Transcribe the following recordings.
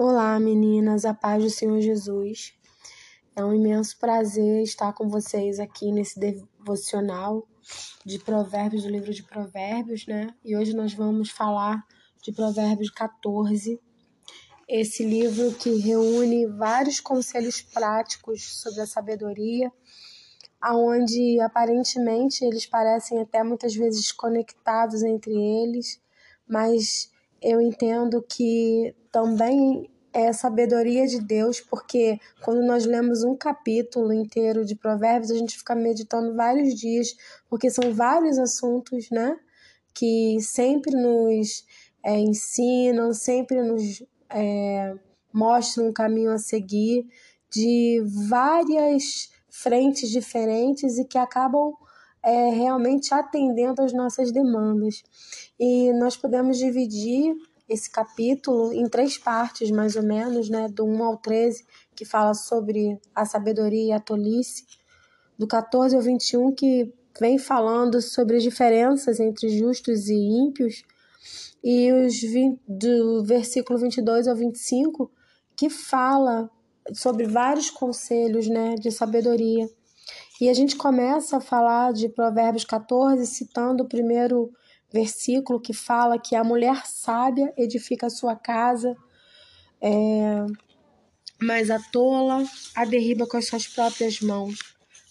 Olá, meninas, a paz do Senhor Jesus. É um imenso prazer estar com vocês aqui nesse devocional de Provérbios, do livro de Provérbios, né? E hoje nós vamos falar de Provérbios 14. Esse livro que reúne vários conselhos práticos sobre a sabedoria, aonde aparentemente eles parecem até muitas vezes conectados entre eles, mas eu entendo que também é sabedoria de Deus, porque quando nós lemos um capítulo inteiro de Provérbios, a gente fica meditando vários dias, porque são vários assuntos, né? Que sempre nos é, ensinam, sempre nos é, mostram um caminho a seguir de várias frentes diferentes e que acabam é, realmente atendendo às nossas demandas. E nós podemos dividir esse capítulo em três partes, mais ou menos, né, do 1 ao 13, que fala sobre a sabedoria e a tolice, do 14 ao 21, que vem falando sobre as diferenças entre justos e ímpios, e os 20, do versículo 22 ao 25, que fala sobre vários conselhos né, de sabedoria. E a gente começa a falar de Provérbios 14, citando o primeiro versículo que fala que a mulher sábia edifica a sua casa, é, mas a tola a derriba com as suas próprias mãos.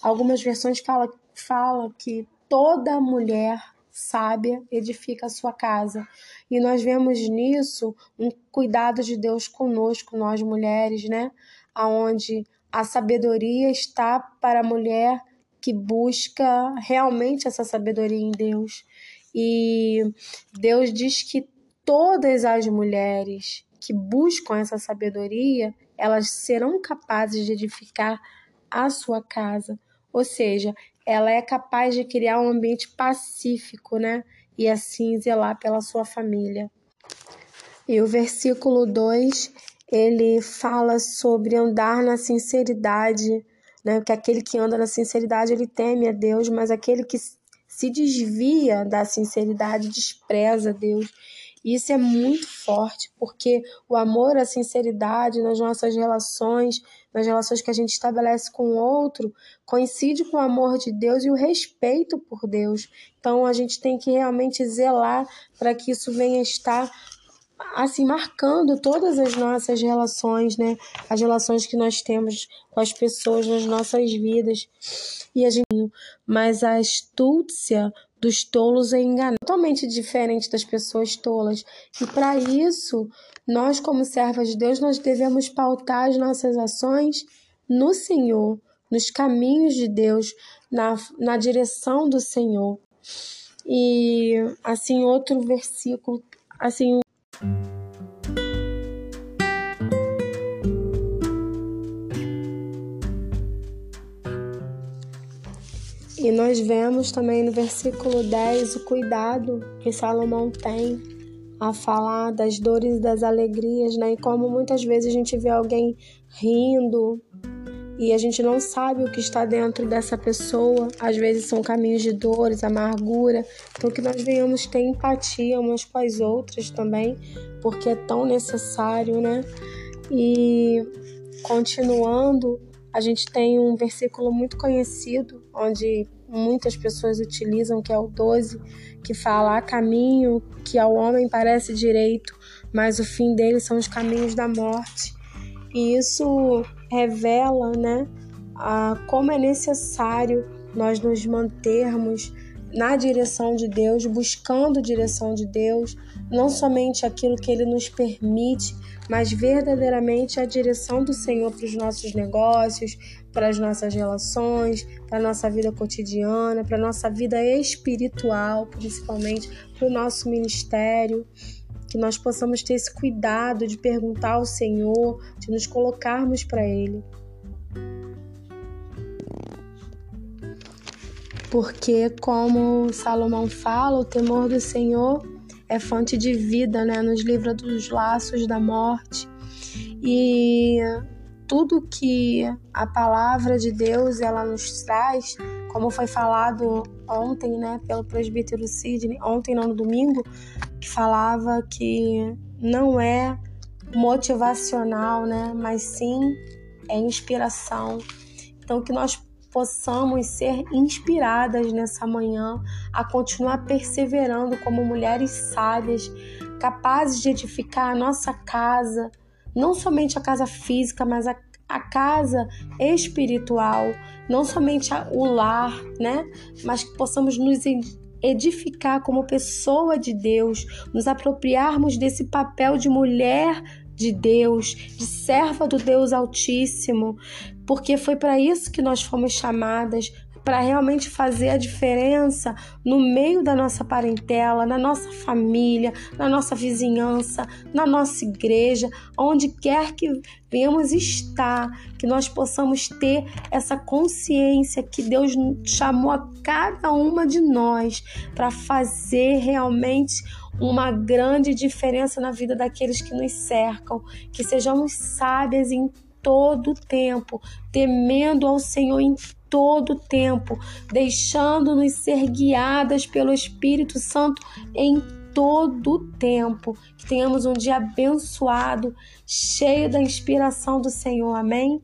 Algumas versões falam fala que toda mulher sábia edifica a sua casa. E nós vemos nisso um cuidado de Deus conosco, nós mulheres, né? Aonde a sabedoria está para a mulher que busca realmente essa sabedoria em Deus. E Deus diz que todas as mulheres que buscam essa sabedoria, elas serão capazes de edificar a sua casa. Ou seja, ela é capaz de criar um ambiente pacífico, né? E assim zelar pela sua família. E o versículo 2, ele fala sobre andar na sinceridade, né? Que aquele que anda na sinceridade, ele teme a Deus, mas aquele que se desvia da sinceridade, despreza Deus. Isso é muito forte, porque o amor, a sinceridade nas nossas relações, nas relações que a gente estabelece com o outro, coincide com o amor de Deus e o respeito por Deus. Então a gente tem que realmente zelar para que isso venha estar assim marcando todas as nossas relações, né? As relações que nós temos com as pessoas nas nossas vidas. E a gente, mas a astúcia dos tolos é enganar, totalmente diferente das pessoas tolas. E para isso, nós como servas de Deus, nós devemos pautar as nossas ações no Senhor, nos caminhos de Deus, na, na direção do Senhor. E assim outro versículo, assim E nós vemos também no versículo 10 o cuidado que Salomão tem a falar das dores e das alegrias, né? E como muitas vezes a gente vê alguém rindo e a gente não sabe o que está dentro dessa pessoa. Às vezes são caminhos de dores, amargura. Então que nós venhamos ter empatia umas com as outras também, porque é tão necessário, né? E continuando, a gente tem um versículo muito conhecido, onde muitas pessoas utilizam, que é o 12, que fala: há caminho que ao homem parece direito, mas o fim dele são os caminhos da morte. E isso revela né, a, como é necessário nós nos mantermos na direção de Deus, buscando direção de Deus, não somente aquilo que Ele nos permite, mas verdadeiramente a direção do Senhor para os nossos negócios, para as nossas relações, para a nossa vida cotidiana, para a nossa vida espiritual, principalmente, para o nosso ministério. Que nós possamos ter esse cuidado de perguntar ao Senhor, de nos colocarmos para Ele. Porque, como Salomão fala, o temor do Senhor é fonte de vida, né? Nos livra dos laços da morte. E tudo que a palavra de Deus ela nos traz, como foi falado ontem, né, pelo presbítero Sidney, ontem não no domingo, que falava que não é motivacional, né? Mas sim é inspiração. Então que nós possamos ser inspiradas nessa manhã a continuar perseverando como mulheres sábias, capazes de edificar a nossa casa, não somente a casa física, mas a, a casa espiritual, não somente a, o lar, né? Mas que possamos nos edificar como pessoa de Deus, nos apropriarmos desse papel de mulher de Deus, de serva do Deus Altíssimo, porque foi para isso que nós fomos chamadas para realmente fazer a diferença no meio da nossa parentela, na nossa família, na nossa vizinhança, na nossa igreja, onde quer que venhamos estar, que nós possamos ter essa consciência que Deus chamou a cada uma de nós para fazer realmente uma grande diferença na vida daqueles que nos cercam, que sejamos sábias em todo tempo, temendo ao Senhor em todo tempo, deixando-nos ser guiadas pelo Espírito Santo em todo tempo. Que tenhamos um dia abençoado, cheio da inspiração do Senhor. Amém?